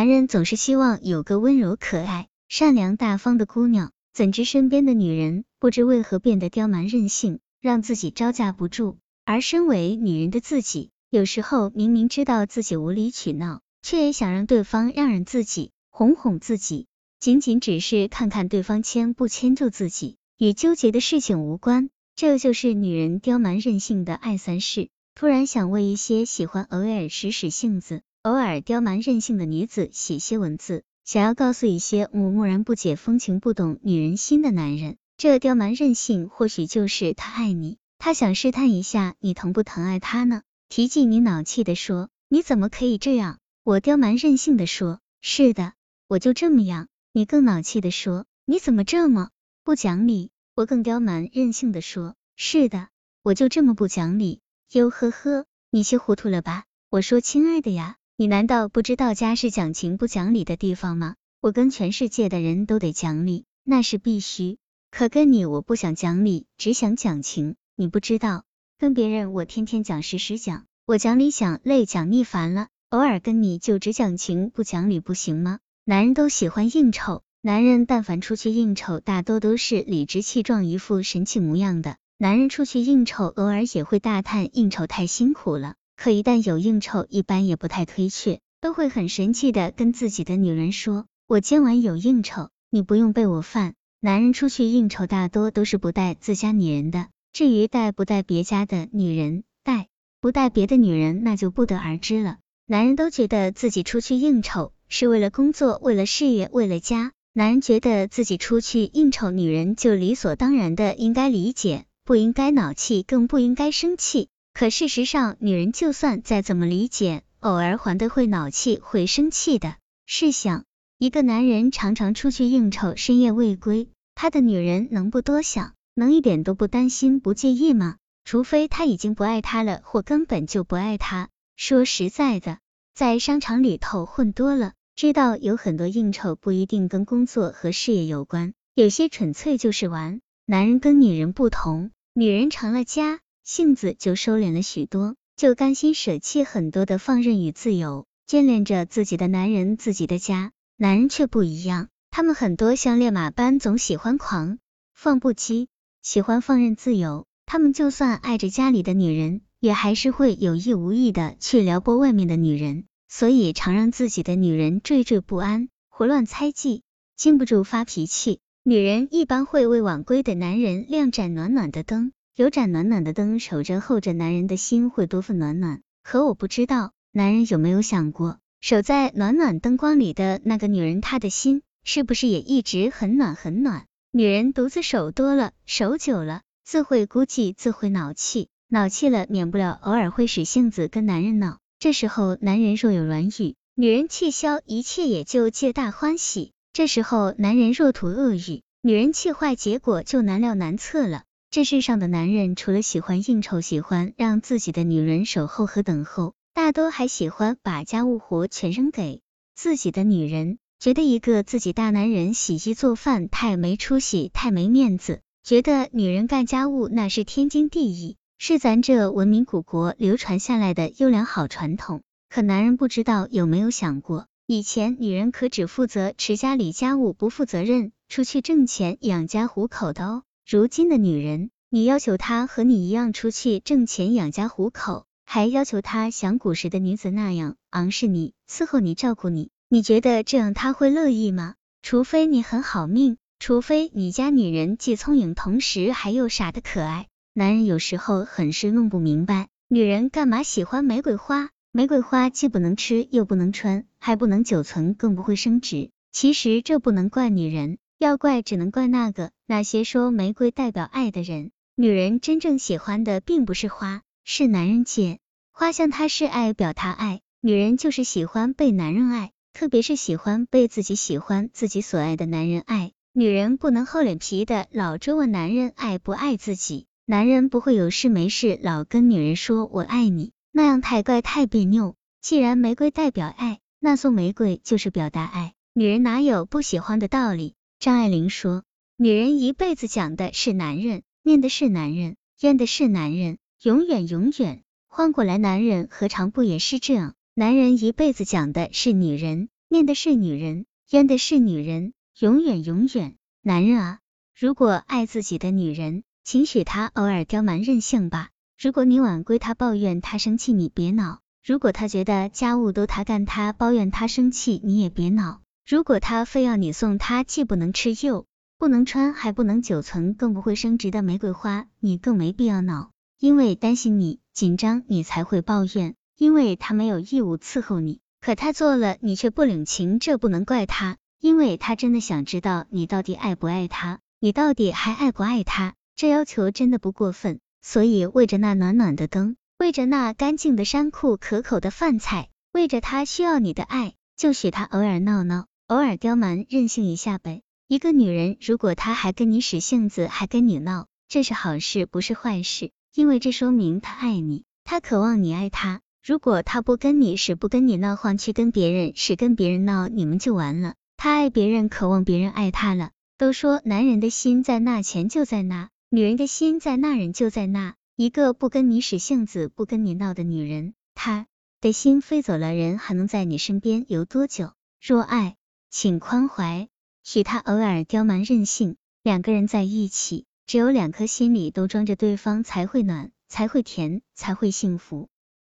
男人总是希望有个温柔可爱、善良大方的姑娘，怎知身边的女人不知为何变得刁蛮任性，让自己招架不住。而身为女人的自己，有时候明明知道自己无理取闹，却也想让对方让让自己，哄哄自己，仅仅只是看看对方牵不牵住自己，与纠结的事情无关。这就是女人刁蛮任性的爱三事。突然想为一些喜欢偶尔使使性子、偶尔刁蛮任性的女子写些文字，想要告诉一些木木然不解风情、不懂女人心的男人，这刁蛮任性或许就是他爱你，他想试探一下你疼不疼爱他呢？提起你恼气的说，你怎么可以这样？我刁蛮任性的说，是的，我就这么样。你更恼气的说，你怎么这么不讲理？我更刁蛮任性的说，是的，我就这么不讲理。哟呵呵，你气糊涂了吧？我说亲爱的呀，你难道不知道家是讲情不讲理的地方吗？我跟全世界的人都得讲理，那是必须。可跟你我不想讲理，只想讲情，你不知道。跟别人我天天讲实时讲，我讲理讲累讲腻烦了，偶尔跟你就只讲情不讲理不行吗？男人都喜欢应酬，男人但凡出去应酬，大多都是理直气壮，一副神气模样的。男人出去应酬，偶尔也会大叹应酬太辛苦了，可一旦有应酬，一般也不太推却，都会很神气的跟自己的女人说：“我今晚有应酬，你不用备我饭。”男人出去应酬，大多都是不带自家女人的。至于带不带别家的女人，带不带别的女人，那就不得而知了。男人都觉得自己出去应酬是为了工作，为了事业，为了家。男人觉得自己出去应酬，女人就理所当然的应该理解，不应该恼气，更不应该生气。可事实上，女人就算再怎么理解，偶尔还得会恼气，会生气的。试想，一个男人常常出去应酬，深夜未归，他的女人能不多想？能一点都不担心不介意吗？除非他已经不爱他了，或根本就不爱他。说实在的，在商场里头混多了，知道有很多应酬不一定跟工作和事业有关，有些纯粹就是玩。男人跟女人不同，女人成了家，性子就收敛了许多，就甘心舍弃很多的放任与自由，眷恋着自己的男人、自己的家。男人却不一样，他们很多像烈马般，总喜欢狂放不羁。喜欢放任自由，他们就算爱着家里的女人，也还是会有意无意的去撩拨外面的女人，所以常让自己的女人惴惴不安，胡乱猜忌，禁不住发脾气。女人一般会为晚归的男人亮盏暖暖的灯，有盏暖暖的灯守着候着男人的心会多份暖暖。可我不知道，男人有没有想过，守在暖暖灯光里的那个女人，她的心是不是也一直很暖很暖？女人独自守多了，守久了，自会孤寂，自会恼气，恼气了，免不了偶尔会使性子跟男人闹。这时候，男人若有软语，女人气消，一切也就皆大欢喜。这时候，男人若吐恶语，女人气坏，结果就难料难测了。这世上的男人，除了喜欢应酬，喜欢让自己的女人守候和等候，大多还喜欢把家务活全扔给自己的女人。觉得一个自己大男人洗衣做饭太没出息，太没面子；觉得女人干家务那是天经地义，是咱这文明古国流传下来的优良好传统。可男人不知道有没有想过，以前女人可只负责持家里家务，不负责任出去挣钱养家糊口的哦。如今的女人，你要求她和你一样出去挣钱养家糊口，还要求她像古时的女子那样昂视你、伺候你、照顾你。你觉得这样她会乐意吗？除非你很好命，除非你家女人既聪颖，同时还又傻的可爱。男人有时候很是弄不明白，女人干嘛喜欢玫瑰花？玫瑰花既不能吃，又不能穿，还不能久存，更不会升值。其实这不能怪女人，要怪只能怪那个那些说玫瑰代表爱的人。女人真正喜欢的并不是花，是男人借花向他示爱，表达爱。女人就是喜欢被男人爱。特别是喜欢被自己喜欢、自己所爱的男人爱，女人不能厚脸皮的老追问男人爱不爱自己，男人不会有事没事老跟女人说我爱你，那样太怪太别扭。既然玫瑰代表爱，那送玫瑰就是表达爱，女人哪有不喜欢的道理？张爱玲说，女人一辈子讲的是男人，念的是男人，怨的是男人，永远永远。换过来，男人何尝不也是这样？男人一辈子讲的是女人，念的是女人，厌的是女人，永远永远。男人啊，如果爱自己的女人，请许她偶尔刁蛮任性吧。如果你晚归，他抱怨他生气，你别恼；如果他觉得家务都他干，他抱怨他生气，你也别恼。如果他非要你送他既不能吃又不能穿还不能久存更不会升值的玫瑰花，你更没必要恼，因为担心你紧张，你才会抱怨。因为他没有义务伺候你，可他做了，你却不领情，这不能怪他，因为他真的想知道你到底爱不爱他，你到底还爱不爱他，这要求真的不过分。所以为着那暖暖的灯，为着那干净的衫裤、可口的饭菜，为着他需要你的爱，就许他偶尔闹闹，偶尔刁蛮任性一下呗。一个女人如果她还跟你使性子，还跟你闹，这是好事，不是坏事，因为这说明她爱你，她渴望你爱她。如果她不跟你使，不跟你闹换，去跟别人使，跟别人闹，你们就完了。她爱别人，渴望别人爱她了。都说男人的心在那钱就在那，女人的心在那人就在那。一个不跟你使性子，不跟你闹的女人，她的心飞走了，人还能在你身边留多久？若爱，请宽怀，许他偶尔刁蛮任性。两个人在一起，只有两颗心里都装着对方，才会暖，才会甜，才会幸福。